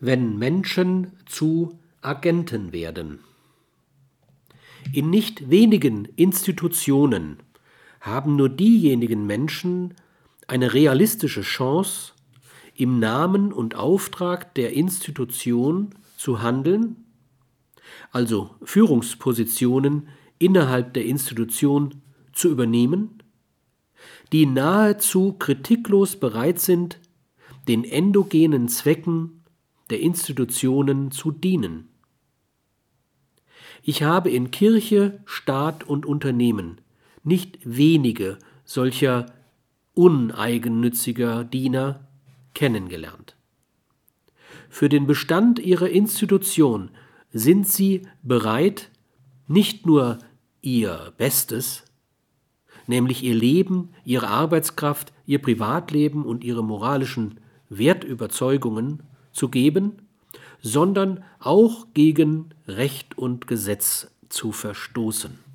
wenn Menschen zu Agenten werden. In nicht wenigen Institutionen haben nur diejenigen Menschen eine realistische Chance, im Namen und Auftrag der Institution zu handeln, also Führungspositionen innerhalb der Institution zu übernehmen, die nahezu kritiklos bereit sind, den endogenen Zwecken der Institutionen zu dienen. Ich habe in Kirche, Staat und Unternehmen nicht wenige solcher uneigennütziger Diener kennengelernt. Für den Bestand ihrer Institution sind sie bereit, nicht nur ihr Bestes, nämlich ihr Leben, ihre Arbeitskraft, ihr Privatleben und ihre moralischen Wertüberzeugungen zu geben, sondern auch gegen Recht und Gesetz zu verstoßen.